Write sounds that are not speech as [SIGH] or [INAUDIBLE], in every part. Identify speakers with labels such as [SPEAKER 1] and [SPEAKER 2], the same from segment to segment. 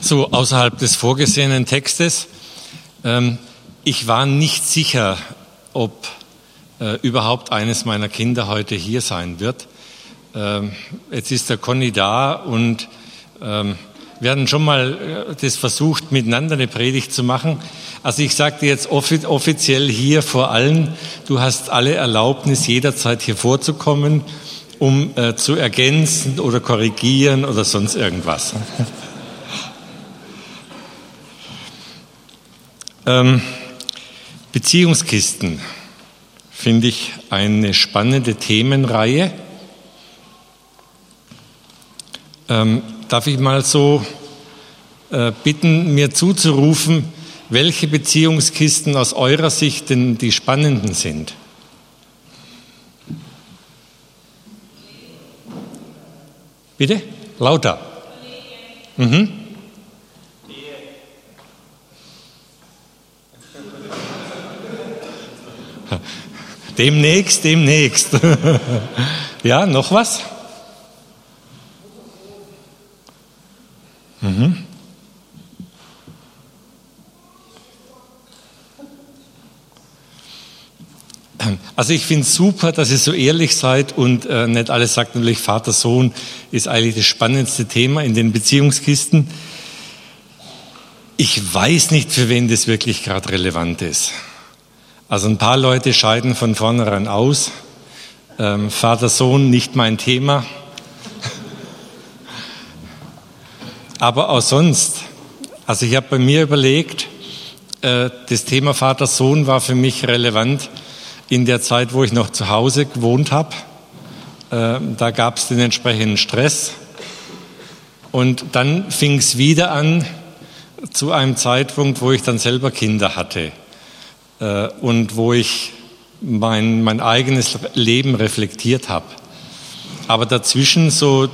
[SPEAKER 1] So außerhalb des vorgesehenen Textes. Ähm, ich war nicht sicher, ob äh, überhaupt eines meiner Kinder heute hier sein wird. Ähm, jetzt ist der Conny da und ähm, wir hatten schon mal äh, das versucht, miteinander eine Predigt zu machen. Also ich sagte jetzt offiziell hier vor allen, du hast alle Erlaubnis, jederzeit hier vorzukommen, um äh, zu ergänzen oder korrigieren oder sonst irgendwas. Ähm, Beziehungskisten finde ich eine spannende Themenreihe. Ähm, darf ich mal so äh, bitten, mir zuzurufen, welche Beziehungskisten aus eurer Sicht denn die spannenden sind? Bitte? Lauter. Mhm. Demnächst, demnächst. [LAUGHS] ja, noch was? Mhm. Also ich finde es super, dass ihr so ehrlich seid und äh, nicht alles sagt natürlich Vater, Sohn ist eigentlich das spannendste Thema in den Beziehungskisten. Ich weiß nicht, für wen das wirklich gerade relevant ist. Also ein paar Leute scheiden von vornherein aus. Ähm, Vater, Sohn, nicht mein Thema. Aber auch sonst. Also ich habe bei mir überlegt, äh, das Thema Vater, Sohn war für mich relevant in der Zeit, wo ich noch zu Hause gewohnt habe. Äh, da gab es den entsprechenden Stress. Und dann fing es wieder an zu einem Zeitpunkt, wo ich dann selber Kinder hatte äh, und wo ich mein, mein eigenes Leben reflektiert habe. Aber dazwischen, so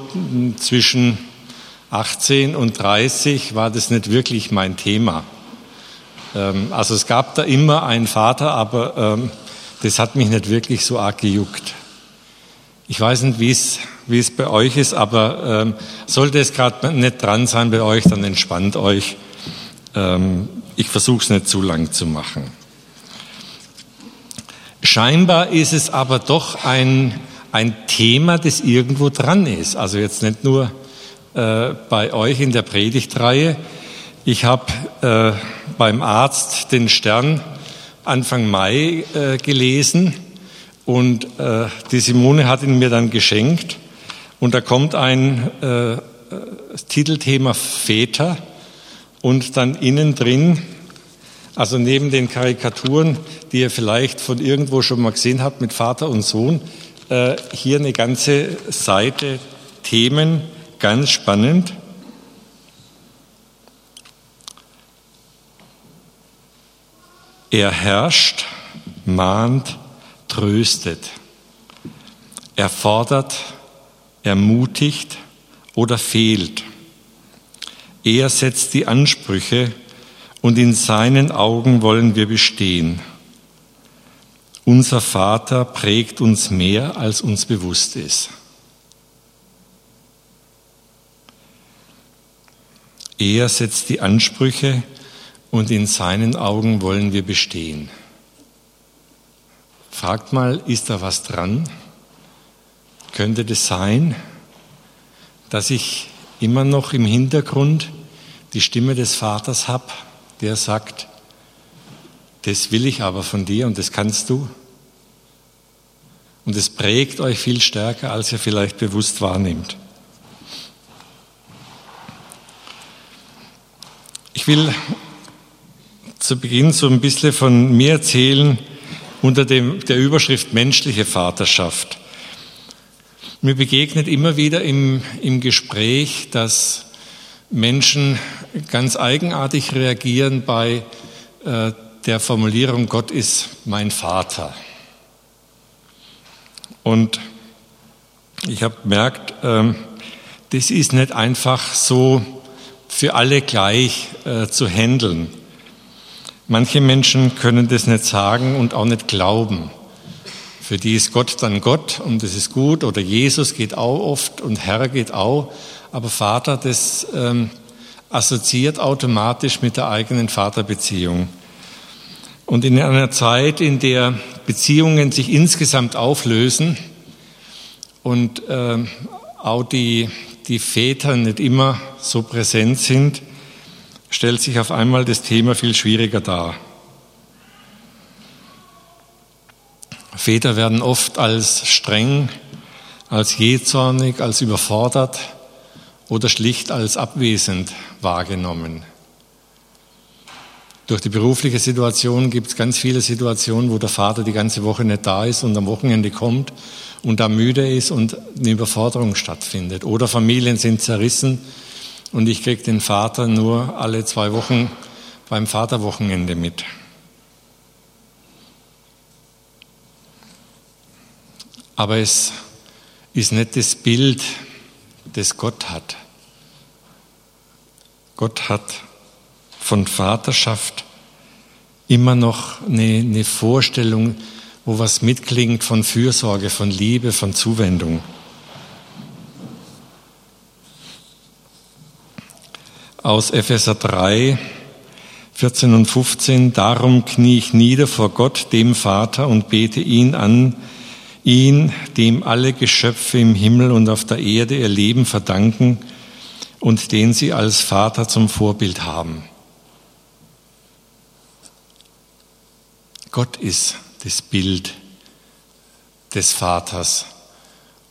[SPEAKER 1] zwischen 18 und 30, war das nicht wirklich mein Thema. Ähm, also es gab da immer einen Vater, aber ähm, das hat mich nicht wirklich so arg gejuckt. Ich weiß nicht, wie es, wie es bei euch ist, aber ähm, sollte es gerade nicht dran sein bei euch, dann entspannt euch. Ähm, ich versuche es nicht zu lang zu machen. Scheinbar ist es aber doch ein, ein Thema, das irgendwo dran ist. Also jetzt nicht nur äh, bei euch in der Predigtreihe. Ich habe äh, beim Arzt den Stern Anfang Mai äh, gelesen und äh, die Simone hat ihn mir dann geschenkt. Und da kommt ein äh, Titelthema Väter und dann innen drin also neben den Karikaturen, die ihr vielleicht von irgendwo schon mal gesehen habt mit Vater und Sohn, äh, hier eine ganze Seite Themen, ganz spannend. Er herrscht, mahnt, tröstet. Er fordert, ermutigt oder fehlt. Er setzt die Ansprüche und in seinen Augen wollen wir bestehen. Unser Vater prägt uns mehr, als uns bewusst ist. Er setzt die Ansprüche und in seinen Augen wollen wir bestehen. Fragt mal, ist da was dran? Könnte das sein, dass ich immer noch im Hintergrund die Stimme des Vaters habe? der sagt, das will ich aber von dir und das kannst du. Und es prägt euch viel stärker, als ihr vielleicht bewusst wahrnehmt. Ich will zu Beginn so ein bisschen von mir erzählen unter dem, der Überschrift menschliche Vaterschaft. Mir begegnet immer wieder im, im Gespräch, dass Menschen ganz eigenartig reagieren bei äh, der Formulierung, Gott ist mein Vater. Und ich habe gemerkt, ähm, das ist nicht einfach so für alle gleich äh, zu handeln. Manche Menschen können das nicht sagen und auch nicht glauben. Für die ist Gott dann Gott und das ist gut oder Jesus geht auch oft und Herr geht auch. Aber Vater, das ähm, assoziiert automatisch mit der eigenen Vaterbeziehung. Und in einer Zeit, in der Beziehungen sich insgesamt auflösen und äh, auch die, die Väter nicht immer so präsent sind, stellt sich auf einmal das Thema viel schwieriger dar. Väter werden oft als streng, als jähzornig, als überfordert oder schlicht als abwesend wahrgenommen. Durch die berufliche Situation gibt es ganz viele Situationen, wo der Vater die ganze Woche nicht da ist und am Wochenende kommt und da müde ist und eine Überforderung stattfindet. Oder Familien sind zerrissen und ich kriege den Vater nur alle zwei Wochen beim Vaterwochenende mit. Aber es ist nicht das Bild, das Gott hat. Gott hat von Vaterschaft immer noch eine, eine Vorstellung, wo was mitklingt von Fürsorge, von Liebe, von Zuwendung. Aus Epheser 3, 14 und 15, darum knie ich nieder vor Gott, dem Vater, und bete ihn an, ihn, dem alle Geschöpfe im Himmel und auf der Erde ihr Leben verdanken und den sie als Vater zum Vorbild haben. Gott ist das Bild des Vaters.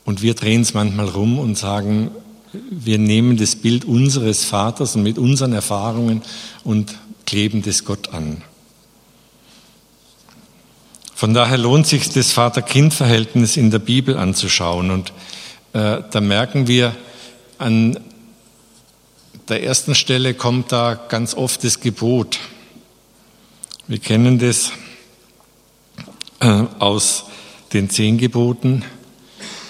[SPEAKER 1] Und wir drehen es manchmal rum und sagen, wir nehmen das Bild unseres Vaters und mit unseren Erfahrungen und kleben das Gott an. Von daher lohnt sich das Vater-Kind-Verhältnis in der Bibel anzuschauen. Und äh, da merken wir, an der ersten Stelle kommt da ganz oft das Gebot. Wir kennen das äh, aus den zehn Geboten.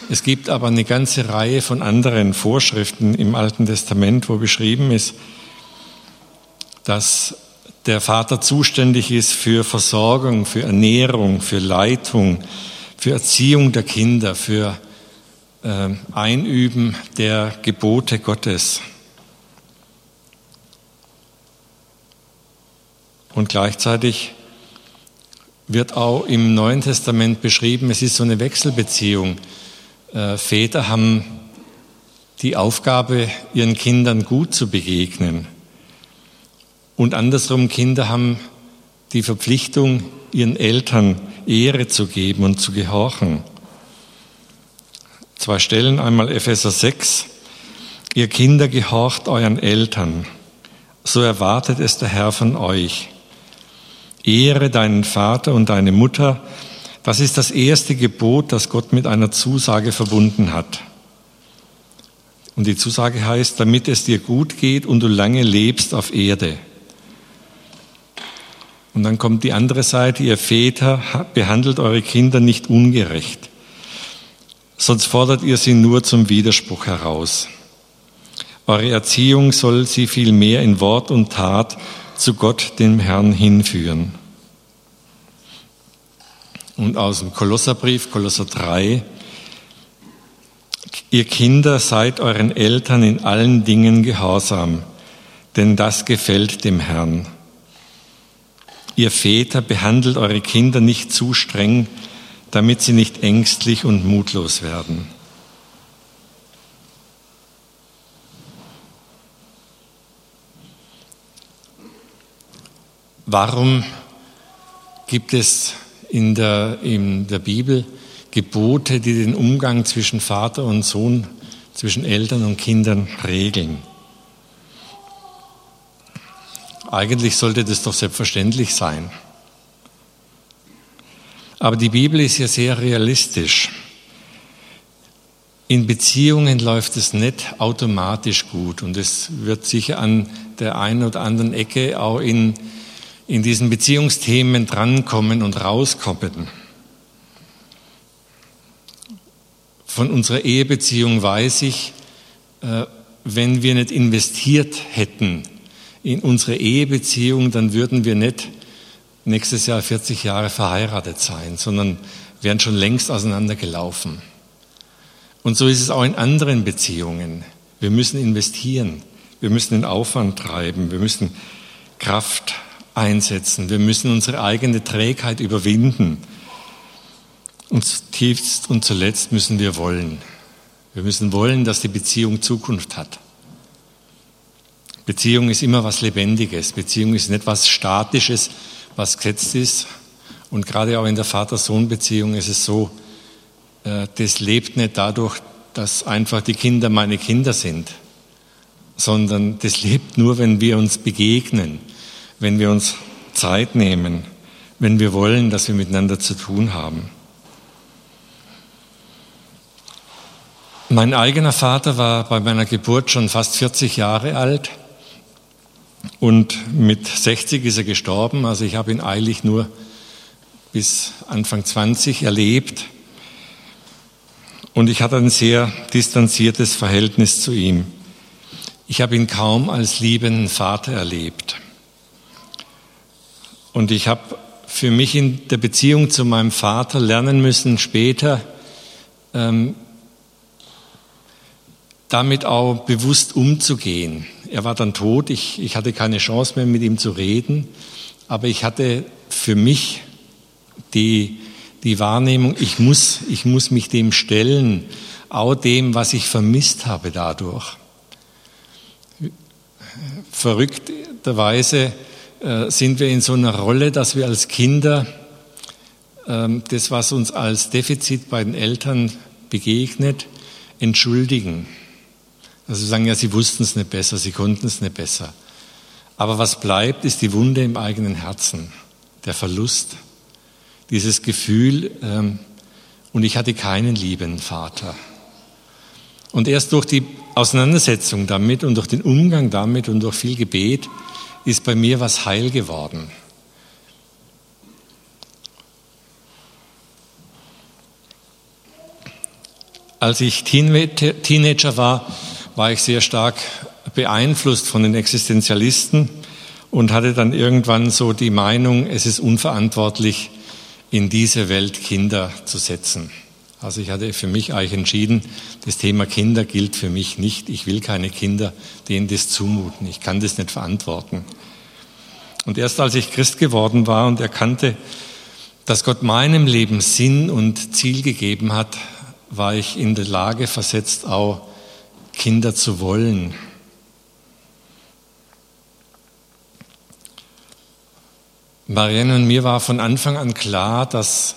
[SPEAKER 1] Es gibt aber eine ganze Reihe von anderen Vorschriften im Alten Testament, wo beschrieben ist, dass der Vater zuständig ist für Versorgung, für Ernährung, für Leitung, für Erziehung der Kinder, für äh, Einüben der Gebote Gottes. Und gleichzeitig wird auch im Neuen Testament beschrieben, es ist so eine Wechselbeziehung. Äh, Väter haben die Aufgabe, ihren Kindern gut zu begegnen. Und andersrum, Kinder haben die Verpflichtung, ihren Eltern Ehre zu geben und zu gehorchen. Zwei Stellen, einmal Epheser 6. Ihr Kinder gehorcht euren Eltern, so erwartet es der Herr von euch. Ehre deinen Vater und deine Mutter, das ist das erste Gebot, das Gott mit einer Zusage verbunden hat. Und die Zusage heißt, damit es dir gut geht und du lange lebst auf Erde. Und dann kommt die andere Seite, ihr Väter behandelt eure Kinder nicht ungerecht, sonst fordert ihr sie nur zum Widerspruch heraus. Eure Erziehung soll sie vielmehr in Wort und Tat zu Gott, dem Herrn, hinführen. Und aus dem Kolosserbrief, Kolosser 3, ihr Kinder seid euren Eltern in allen Dingen gehorsam, denn das gefällt dem Herrn. Ihr Väter behandelt eure Kinder nicht zu streng, damit sie nicht ängstlich und mutlos werden. Warum gibt es in der, in der Bibel Gebote, die den Umgang zwischen Vater und Sohn, zwischen Eltern und Kindern regeln? Eigentlich sollte das doch selbstverständlich sein. Aber die Bibel ist ja sehr realistisch. In Beziehungen läuft es nicht automatisch gut und es wird sicher an der einen oder anderen Ecke auch in, in diesen Beziehungsthemen drankommen und rauskommen. Von unserer Ehebeziehung weiß ich, äh, wenn wir nicht investiert hätten in unsere Ehebeziehung, dann würden wir nicht nächstes Jahr 40 Jahre verheiratet sein, sondern wären schon längst auseinandergelaufen. Und so ist es auch in anderen Beziehungen. Wir müssen investieren. Wir müssen den Aufwand treiben. Wir müssen Kraft einsetzen. Wir müssen unsere eigene Trägheit überwinden. Und tiefst und zuletzt müssen wir wollen. Wir müssen wollen, dass die Beziehung Zukunft hat. Beziehung ist immer was Lebendiges. Beziehung ist nicht was Statisches, was gesetzt ist. Und gerade auch in der Vater-Sohn-Beziehung ist es so, äh, das lebt nicht dadurch, dass einfach die Kinder meine Kinder sind, sondern das lebt nur, wenn wir uns begegnen, wenn wir uns Zeit nehmen, wenn wir wollen, dass wir miteinander zu tun haben. Mein eigener Vater war bei meiner Geburt schon fast 40 Jahre alt und mit 60 ist er gestorben. Also ich habe ihn eilig nur bis Anfang 20 erlebt. Und ich hatte ein sehr distanziertes Verhältnis zu ihm. Ich habe ihn kaum als liebenden Vater erlebt. Und ich habe für mich in der Beziehung zu meinem Vater lernen müssen, später ähm, damit auch bewusst umzugehen. Er war dann tot, ich, ich hatte keine Chance mehr mit ihm zu reden, aber ich hatte für mich die, die Wahrnehmung, ich muss, ich muss mich dem stellen, auch dem, was ich vermisst habe dadurch. Verrückterweise äh, sind wir in so einer Rolle, dass wir als Kinder äh, das, was uns als Defizit bei den Eltern begegnet, entschuldigen. Also sie sagen ja, sie wussten es nicht besser, sie konnten es nicht besser. Aber was bleibt, ist die Wunde im eigenen Herzen, der Verlust, dieses Gefühl, ähm, und ich hatte keinen lieben Vater. Und erst durch die Auseinandersetzung damit und durch den Umgang damit und durch viel Gebet ist bei mir was heil geworden. Als ich Teenager war, war ich sehr stark beeinflusst von den Existenzialisten und hatte dann irgendwann so die Meinung, es ist unverantwortlich, in diese Welt Kinder zu setzen. Also ich hatte für mich eigentlich entschieden, das Thema Kinder gilt für mich nicht. Ich will keine Kinder, denen das zumuten. Ich kann das nicht verantworten. Und erst als ich Christ geworden war und erkannte, dass Gott meinem Leben Sinn und Ziel gegeben hat, war ich in der Lage versetzt, auch Kinder zu wollen. Marianne und mir war von Anfang an klar, dass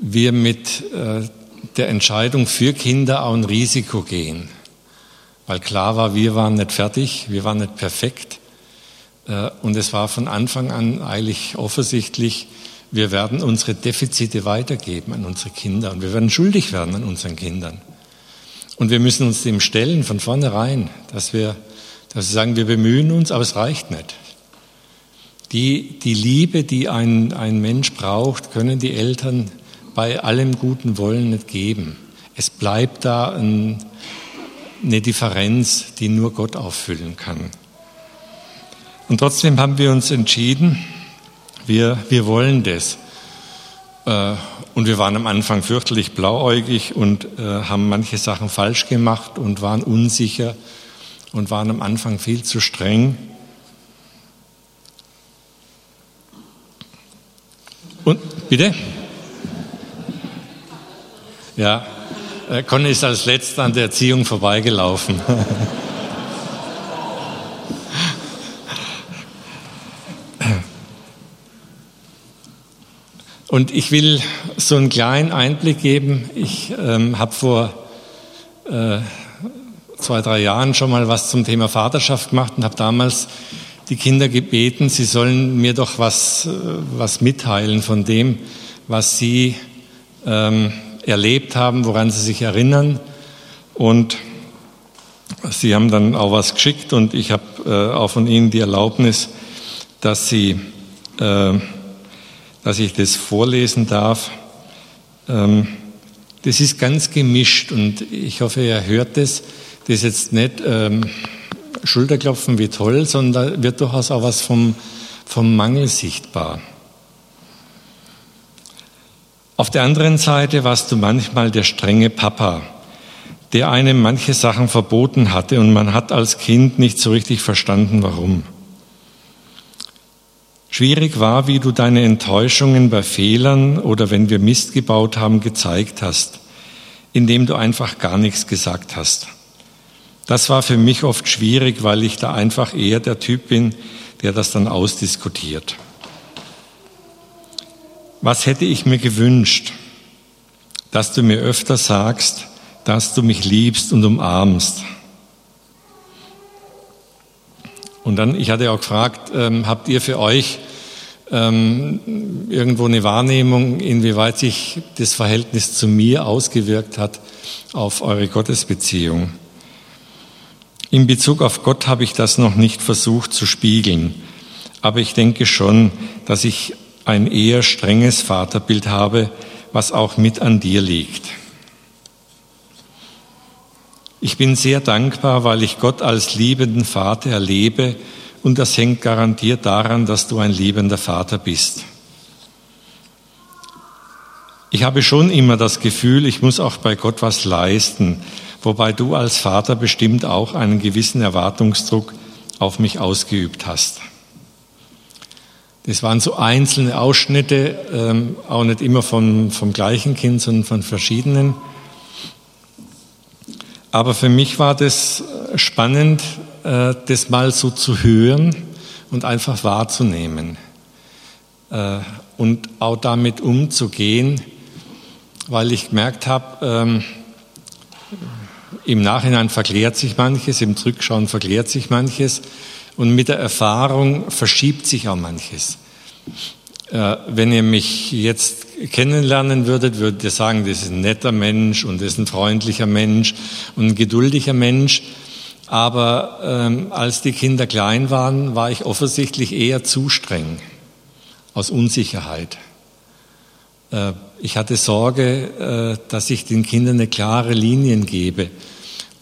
[SPEAKER 1] wir mit äh, der Entscheidung für Kinder auch ein Risiko gehen. Weil klar war, wir waren nicht fertig, wir waren nicht perfekt. Äh, und es war von Anfang an eigentlich offensichtlich, wir werden unsere Defizite weitergeben an unsere Kinder und wir werden schuldig werden an unseren Kindern. Und wir müssen uns dem stellen von vornherein, dass wir, dass wir sagen, wir bemühen uns, aber es reicht nicht. Die, die Liebe, die ein, ein Mensch braucht, können die Eltern bei allem guten Wollen nicht geben. Es bleibt da ein, eine Differenz, die nur Gott auffüllen kann. Und trotzdem haben wir uns entschieden, wir, wir wollen das. Und wir waren am Anfang fürchterlich blauäugig und äh, haben manche Sachen falsch gemacht und waren unsicher und waren am Anfang viel zu streng. Und bitte? Ja, äh, Conny ist als letzter an der Erziehung vorbeigelaufen. [LAUGHS] Und ich will so einen kleinen Einblick geben. Ich ähm, habe vor äh, zwei, drei Jahren schon mal was zum Thema Vaterschaft gemacht und habe damals die Kinder gebeten, sie sollen mir doch was, äh, was mitteilen von dem, was sie ähm, erlebt haben, woran sie sich erinnern. Und sie haben dann auch was geschickt und ich habe äh, auch von ihnen die Erlaubnis, dass sie äh, dass ich das vorlesen darf. Ähm, das ist ganz gemischt und ich hoffe, ihr hört das. Das ist jetzt nicht ähm, Schulterklopfen wie toll, sondern wird durchaus auch was vom, vom Mangel sichtbar. Auf der anderen Seite warst du manchmal der strenge Papa, der einem manche Sachen verboten hatte und man hat als Kind nicht so richtig verstanden, warum. Schwierig war, wie du deine Enttäuschungen bei Fehlern oder wenn wir Mist gebaut haben, gezeigt hast, indem du einfach gar nichts gesagt hast. Das war für mich oft schwierig, weil ich da einfach eher der Typ bin, der das dann ausdiskutiert. Was hätte ich mir gewünscht? Dass du mir öfter sagst, dass du mich liebst und umarmst. Und dann, ich hatte auch gefragt, ähm, habt ihr für euch ähm, irgendwo eine Wahrnehmung, inwieweit sich das Verhältnis zu mir ausgewirkt hat auf eure Gottesbeziehung? In Bezug auf Gott habe ich das noch nicht versucht zu spiegeln, aber ich denke schon, dass ich ein eher strenges Vaterbild habe, was auch mit an dir liegt. Ich bin sehr dankbar, weil ich Gott als liebenden Vater erlebe und das hängt garantiert daran, dass du ein liebender Vater bist. Ich habe schon immer das Gefühl, ich muss auch bei Gott was leisten, wobei du als Vater bestimmt auch einen gewissen Erwartungsdruck auf mich ausgeübt hast. Das waren so einzelne Ausschnitte, ähm, auch nicht immer von, vom gleichen Kind, sondern von verschiedenen. Aber für mich war das äh, spannend, das mal so zu hören und einfach wahrzunehmen äh, und auch damit umzugehen, weil ich gemerkt habe, ähm, im Nachhinein verklärt sich manches, im Zurückschauen verklärt sich manches und mit der Erfahrung verschiebt sich auch manches. Wenn ihr mich jetzt kennenlernen würdet, würdet ihr sagen, das ist ein netter Mensch und das ist ein freundlicher Mensch und ein geduldiger Mensch. Aber ähm, als die Kinder klein waren, war ich offensichtlich eher zu streng, aus Unsicherheit. Äh, ich hatte Sorge, äh, dass ich den Kindern eine klare Linien gebe.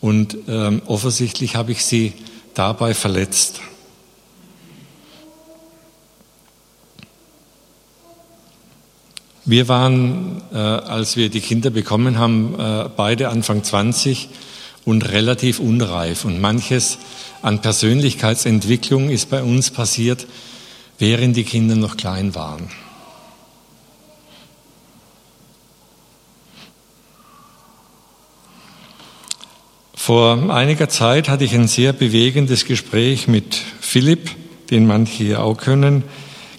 [SPEAKER 1] Und ähm, offensichtlich habe ich sie dabei verletzt. Wir waren, äh, als wir die Kinder bekommen haben, äh, beide Anfang 20 und relativ unreif. Und manches an Persönlichkeitsentwicklung ist bei uns passiert, während die Kinder noch klein waren. Vor einiger Zeit hatte ich ein sehr bewegendes Gespräch mit Philipp, den manche hier auch können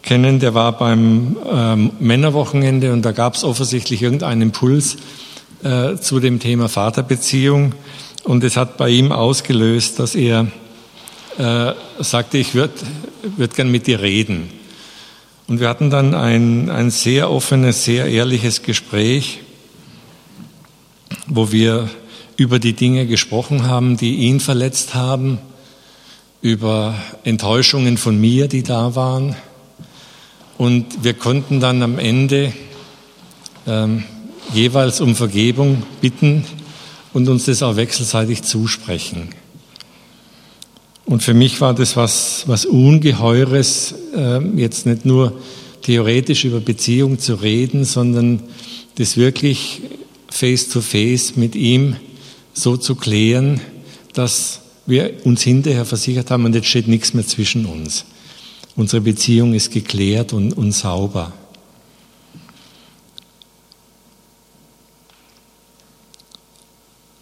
[SPEAKER 1] kennen, der war beim ähm, Männerwochenende und da gab es offensichtlich irgendeinen Impuls äh, zu dem Thema Vaterbeziehung und es hat bei ihm ausgelöst, dass er äh, sagte, ich würde würd gern mit dir reden. Und wir hatten dann ein, ein sehr offenes, sehr ehrliches Gespräch, wo wir über die Dinge gesprochen haben, die ihn verletzt haben, über Enttäuschungen von mir, die da waren, und wir konnten dann am Ende ähm, jeweils um Vergebung bitten und uns das auch wechselseitig zusprechen. Und für mich war das was, was Ungeheures, äh, jetzt nicht nur theoretisch über Beziehung zu reden, sondern das wirklich face to face mit ihm so zu klären, dass wir uns hinterher versichert haben und jetzt steht nichts mehr zwischen uns. Unsere Beziehung ist geklärt und, und sauber.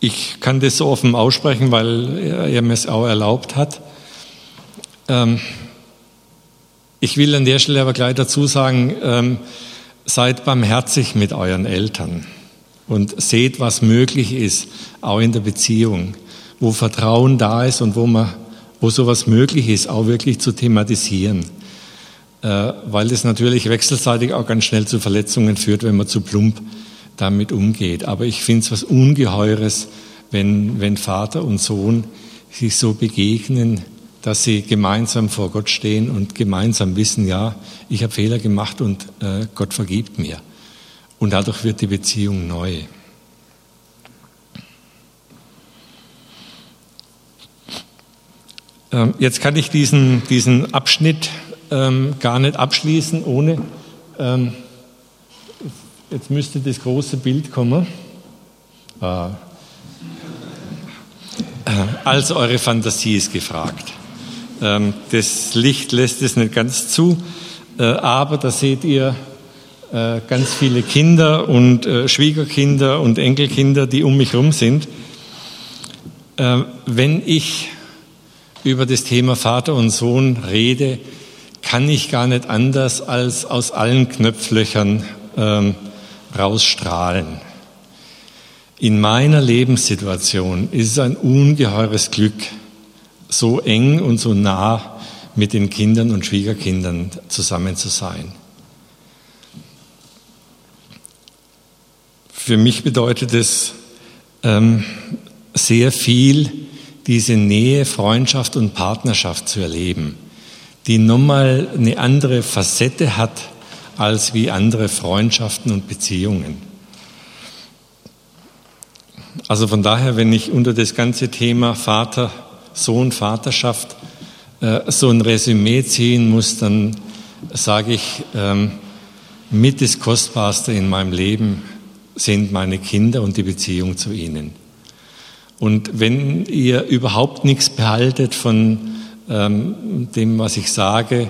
[SPEAKER 1] Ich kann das so offen aussprechen, weil er mir es auch erlaubt hat. Ähm, ich will an der Stelle aber gleich dazu sagen, ähm, seid barmherzig mit euren Eltern und seht, was möglich ist, auch in der Beziehung, wo Vertrauen da ist und wo man wo sowas möglich ist, auch wirklich zu thematisieren. Äh, weil es natürlich wechselseitig auch ganz schnell zu Verletzungen führt, wenn man zu plump damit umgeht. Aber ich finde es was Ungeheures, wenn, wenn Vater und Sohn sich so begegnen, dass sie gemeinsam vor Gott stehen und gemeinsam wissen, ja, ich habe Fehler gemacht und äh, Gott vergibt mir. Und dadurch wird die Beziehung neu. Ähm, jetzt kann ich diesen, diesen Abschnitt ähm, gar nicht abschließen, ohne. Ähm, jetzt müsste das große Bild kommen. Also eure Fantasie ist gefragt. Ähm, das Licht lässt es nicht ganz zu, äh, aber da seht ihr ganz viele Kinder und Schwiegerkinder und Enkelkinder, die um mich herum sind. Wenn ich über das Thema Vater und Sohn rede, kann ich gar nicht anders als aus allen Knöpflöchern ähm, rausstrahlen. In meiner Lebenssituation ist es ein ungeheures Glück, so eng und so nah mit den Kindern und Schwiegerkindern zusammen zu sein. Für mich bedeutet es ähm, sehr viel, diese Nähe, Freundschaft und Partnerschaft zu erleben, die nochmal eine andere Facette hat als wie andere Freundschaften und Beziehungen. Also von daher, wenn ich unter das ganze Thema Vater, Sohn, Vaterschaft äh, so ein Resümee ziehen muss, dann sage ich, ähm, mit das Kostbarste in meinem Leben sind meine Kinder und die Beziehung zu ihnen. Und wenn ihr überhaupt nichts behaltet von ähm, dem, was ich sage,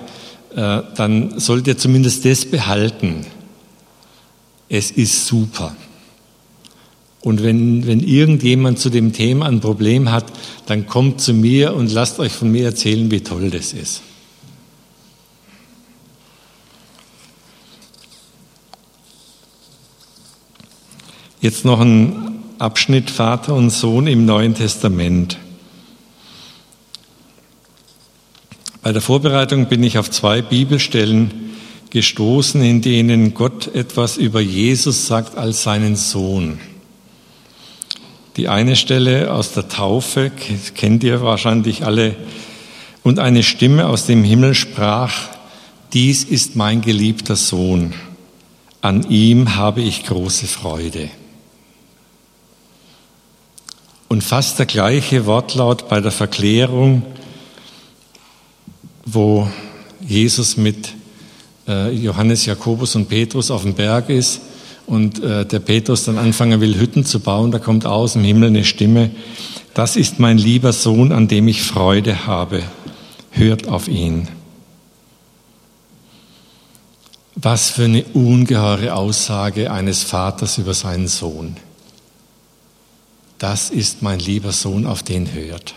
[SPEAKER 1] dann sollt ihr zumindest das behalten. Es ist super. Und wenn, wenn irgendjemand zu dem Thema ein Problem hat, dann kommt zu mir und lasst euch von mir erzählen, wie toll das ist. Jetzt noch ein Abschnitt Vater und Sohn im Neuen Testament. Bei der Vorbereitung bin ich auf zwei Bibelstellen gestoßen, in denen Gott etwas über Jesus sagt als seinen Sohn. Die eine Stelle aus der Taufe kennt ihr wahrscheinlich alle. Und eine Stimme aus dem Himmel sprach, dies ist mein geliebter Sohn, an ihm habe ich große Freude. Und fast der gleiche Wortlaut bei der Verklärung, wo Jesus mit äh, Johannes, Jakobus und Petrus auf dem Berg ist und äh, der Petrus dann anfangen will, Hütten zu bauen, da kommt aus dem Himmel eine Stimme, das ist mein lieber Sohn, an dem ich Freude habe, hört auf ihn. Was für eine ungeheure Aussage eines Vaters über seinen Sohn das ist mein lieber Sohn, auf den hört.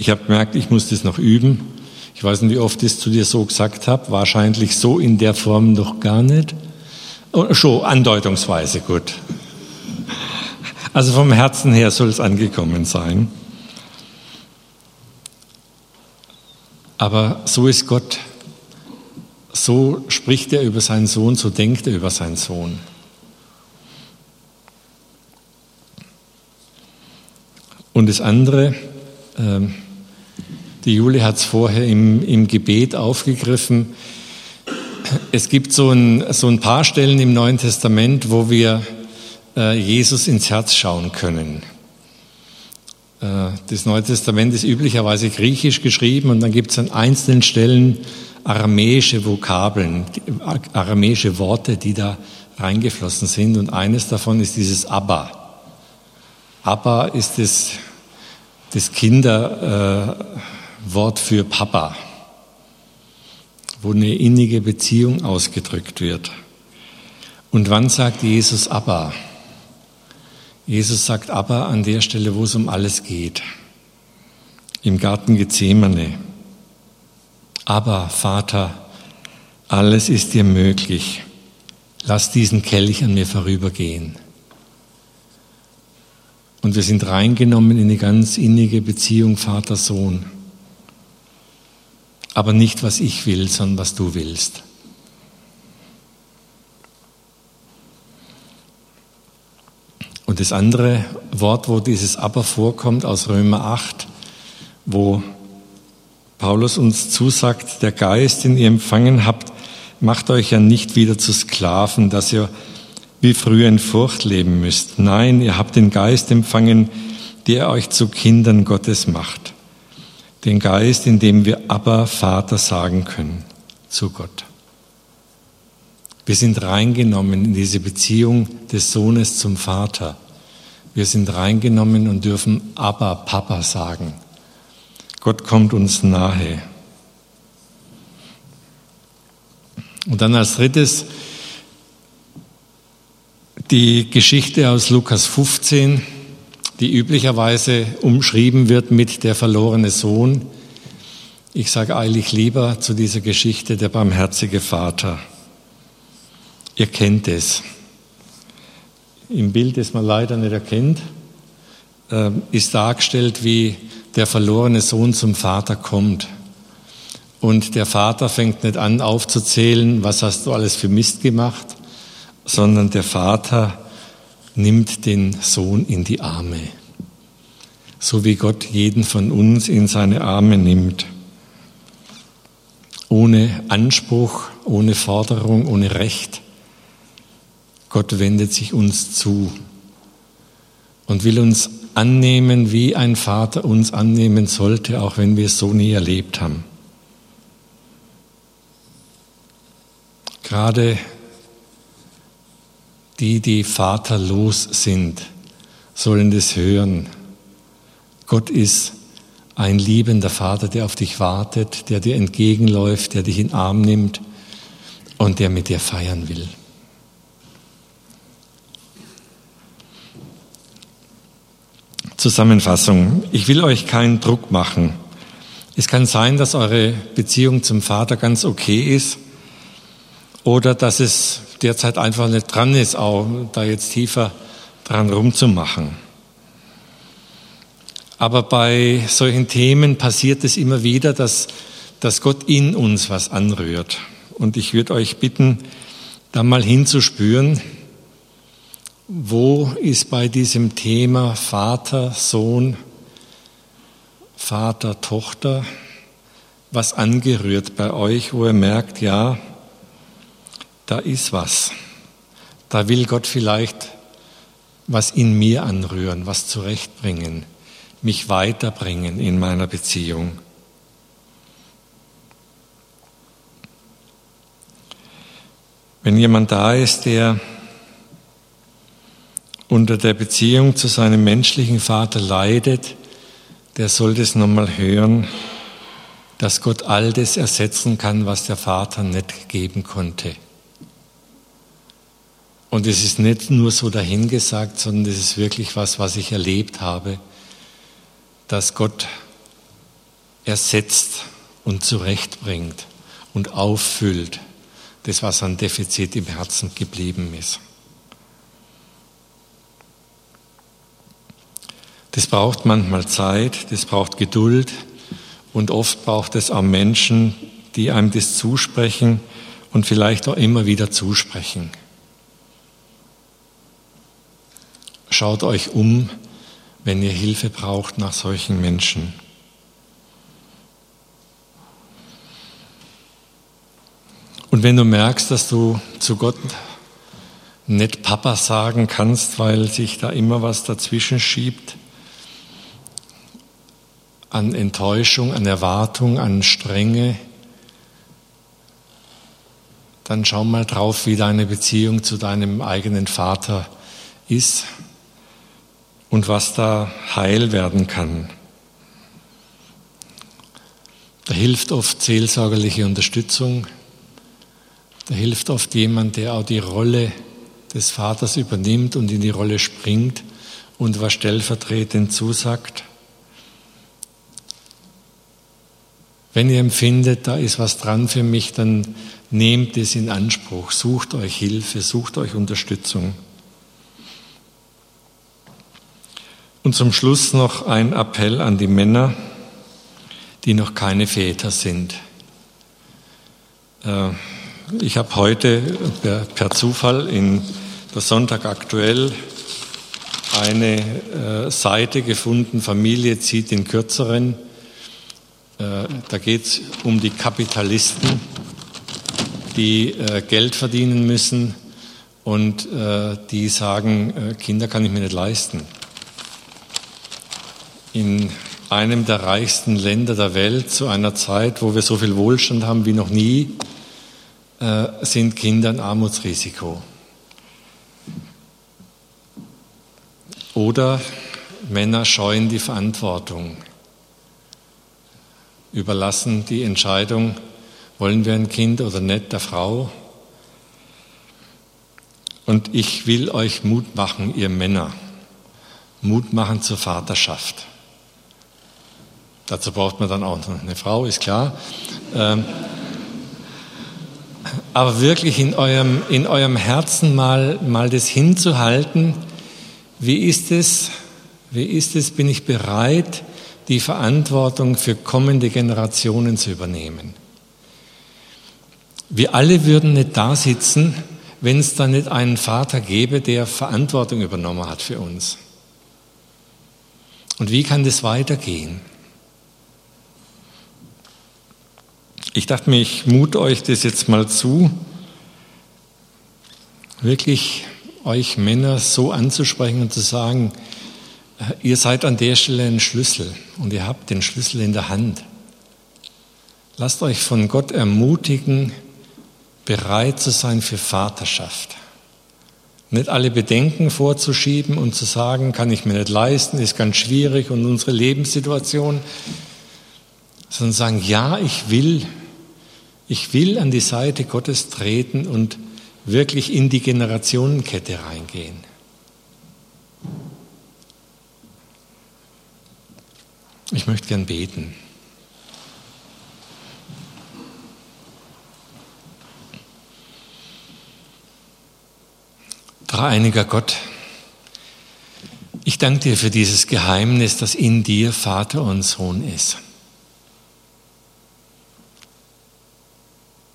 [SPEAKER 1] Ich habe gemerkt, ich muss das noch üben. Ich weiß nicht, wie oft ich es zu dir so gesagt habe. Wahrscheinlich so in der Form noch gar nicht. Oh, schon andeutungsweise gut. Also vom Herzen her soll es angekommen sein. Aber so ist Gott. So spricht er über seinen Sohn, so denkt er über seinen Sohn. Und das andere, ähm, die Jule hat es vorher im, im Gebet aufgegriffen. Es gibt so ein, so ein paar Stellen im Neuen Testament, wo wir äh, Jesus ins Herz schauen können. Äh, das Neue Testament ist üblicherweise griechisch geschrieben und dann gibt es an einzelnen Stellen aramäische Vokabeln, aramäische Worte, die da reingeflossen sind. Und eines davon ist dieses Abba. Abba ist das, das Kinderwort für Papa, wo eine innige Beziehung ausgedrückt wird. Und wann sagt Jesus Abba? Jesus sagt Abba an der Stelle, wo es um alles geht. Im Garten Gethsemane. Aber Vater, alles ist dir möglich. Lass diesen Kelch an mir vorübergehen. Und wir sind reingenommen in eine ganz innige Beziehung Vater-Sohn. Aber nicht, was ich will, sondern was du willst. Und das andere Wort, wo dieses Aber vorkommt, aus Römer 8, wo Paulus uns zusagt, der Geist, den ihr empfangen habt, macht euch ja nicht wieder zu Sklaven, dass ihr wie früher in Furcht leben müsst. Nein, ihr habt den Geist empfangen, der euch zu Kindern Gottes macht. Den Geist, in dem wir aber Vater sagen können zu Gott. Wir sind reingenommen in diese Beziehung des Sohnes zum Vater. Wir sind reingenommen und dürfen aber Papa sagen. Gott kommt uns nahe. Und dann als drittes die Geschichte aus Lukas 15, die üblicherweise umschrieben wird mit der verlorene Sohn. Ich sage eigentlich lieber zu dieser Geschichte der barmherzige Vater. Ihr kennt es. Im Bild, das man leider nicht erkennt, äh, ist dargestellt, wie der verlorene Sohn zum Vater kommt. Und der Vater fängt nicht an aufzuzählen, was hast du alles für Mist gemacht, sondern der Vater nimmt den Sohn in die Arme, so wie Gott jeden von uns in seine Arme nimmt. Ohne Anspruch, ohne Forderung, ohne Recht. Gott wendet sich uns zu und will uns annehmen, wie ein Vater uns annehmen sollte, auch wenn wir es so nie erlebt haben. Gerade die, die vaterlos sind, sollen das hören. Gott ist ein liebender Vater, der auf dich wartet, der dir entgegenläuft, der dich in den Arm nimmt und der mit dir feiern will. Zusammenfassung. Ich will euch keinen Druck machen. Es kann sein, dass eure Beziehung zum Vater ganz okay ist oder dass es derzeit einfach nicht dran ist, auch da jetzt tiefer dran rumzumachen. Aber bei solchen Themen passiert es immer wieder, dass, dass Gott in uns was anrührt. Und ich würde euch bitten, da mal hinzuspüren, wo ist bei diesem Thema Vater, Sohn, Vater, Tochter was angerührt bei euch, wo ihr merkt, ja, da ist was. Da will Gott vielleicht was in mir anrühren, was zurechtbringen, mich weiterbringen in meiner Beziehung. Wenn jemand da ist, der unter der Beziehung zu seinem menschlichen Vater leidet, der soll das nochmal hören, dass Gott all das ersetzen kann, was der Vater nicht geben konnte. Und es ist nicht nur so dahingesagt, sondern es ist wirklich was, was ich erlebt habe, dass Gott ersetzt und zurechtbringt und auffüllt, das, was an Defizit im Herzen geblieben ist. Das braucht manchmal Zeit, das braucht Geduld und oft braucht es auch Menschen, die einem das zusprechen und vielleicht auch immer wieder zusprechen. Schaut euch um, wenn ihr Hilfe braucht nach solchen Menschen. Und wenn du merkst, dass du zu Gott nicht Papa sagen kannst, weil sich da immer was dazwischen schiebt, an Enttäuschung, an Erwartung, an Strenge, dann schau mal drauf, wie deine Beziehung zu deinem eigenen Vater ist und was da heil werden kann. Da hilft oft seelsorgerliche Unterstützung. Da hilft oft jemand, der auch die Rolle des Vaters übernimmt und in die Rolle springt und was stellvertretend zusagt. Wenn ihr empfindet, da ist was dran für mich, dann nehmt es in Anspruch, sucht euch Hilfe, sucht euch Unterstützung. Und zum Schluss noch ein Appell an die Männer, die noch keine Väter sind. Äh, ich habe heute per Zufall in der Sonntag aktuell eine äh, Seite gefunden, Familie zieht den Kürzeren. Äh, da geht es um die Kapitalisten, die Geld verdienen müssen und die sagen, Kinder kann ich mir nicht leisten in einem der reichsten Länder der Welt zu einer Zeit, wo wir so viel Wohlstand haben wie noch nie, äh, sind Kinder ein Armutsrisiko. Oder Männer scheuen die Verantwortung, überlassen die Entscheidung, wollen wir ein Kind oder nicht, der Frau. Und ich will euch Mut machen, ihr Männer, Mut machen zur Vaterschaft. Dazu braucht man dann auch eine Frau, ist klar. Ähm, aber wirklich in eurem, in eurem Herzen mal, mal das hinzuhalten, wie ist es, wie ist es, bin ich bereit, die Verantwortung für kommende Generationen zu übernehmen? Wir alle würden nicht da sitzen, wenn es da nicht einen Vater gäbe, der Verantwortung übernommen hat für uns. Und wie kann das weitergehen? Ich dachte mir, ich mute euch das jetzt mal zu, wirklich euch Männer so anzusprechen und zu sagen, äh, ihr seid an der Stelle ein Schlüssel und ihr habt den Schlüssel in der Hand. Lasst euch von Gott ermutigen, bereit zu sein für Vaterschaft. Nicht alle Bedenken vorzuschieben und zu sagen, kann ich mir nicht leisten, ist ganz schwierig und unsere Lebenssituation, sondern sagen, ja, ich will, ich will an die Seite Gottes treten und wirklich in die Generationenkette reingehen. Ich möchte gern beten. Dreieiniger Gott, ich danke dir für dieses Geheimnis, das in dir Vater und Sohn ist.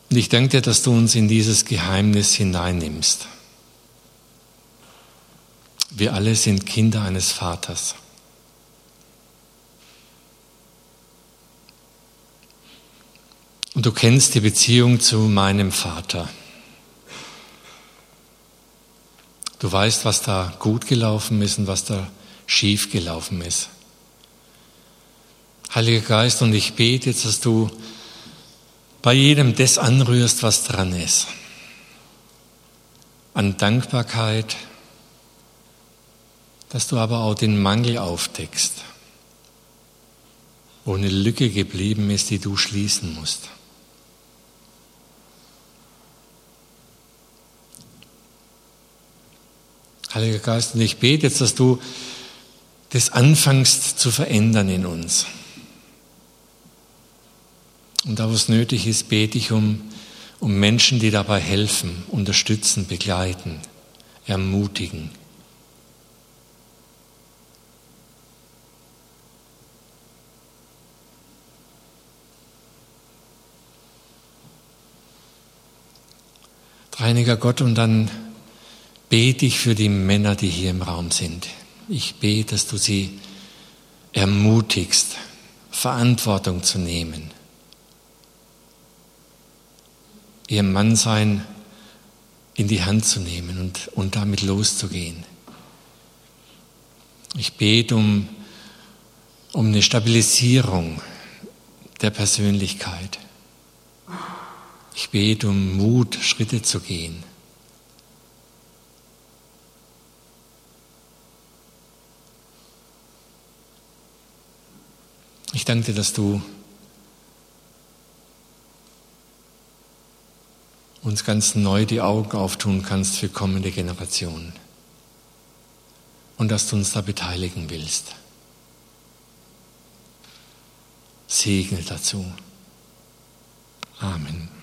[SPEAKER 1] Und ich danke dir, dass du uns in dieses Geheimnis hineinnimmst. Wir alle sind Kinder eines Vaters. Und du kennst die Beziehung zu meinem Vater. Du weißt, was da gut gelaufen ist und was da schief gelaufen ist. Heiliger Geist, und ich bete jetzt, dass du bei jedem das anrührst, was dran ist. An Dankbarkeit, dass du aber auch den Mangel aufdeckst, wo eine Lücke geblieben ist, die du schließen musst. Heiliger Geist, und ich bete jetzt, dass du das anfängst zu verändern in uns. Und da, wo es nötig ist, bete ich um, um Menschen, die dabei helfen, unterstützen, begleiten, ermutigen. Reiniger Gott, und dann bete ich für die Männer, die hier im Raum sind. Ich bete, dass du sie ermutigst, Verantwortung zu nehmen ihr Mannsein in die Hand zu nehmen und, und damit loszugehen. Ich bete um, um eine Stabilisierung der Persönlichkeit. Ich bete um Mut, Schritte zu gehen. Ich danke dir, dass du uns ganz neu die Augen auftun kannst für kommende Generationen. Und dass du uns da beteiligen willst. Segne dazu. Amen.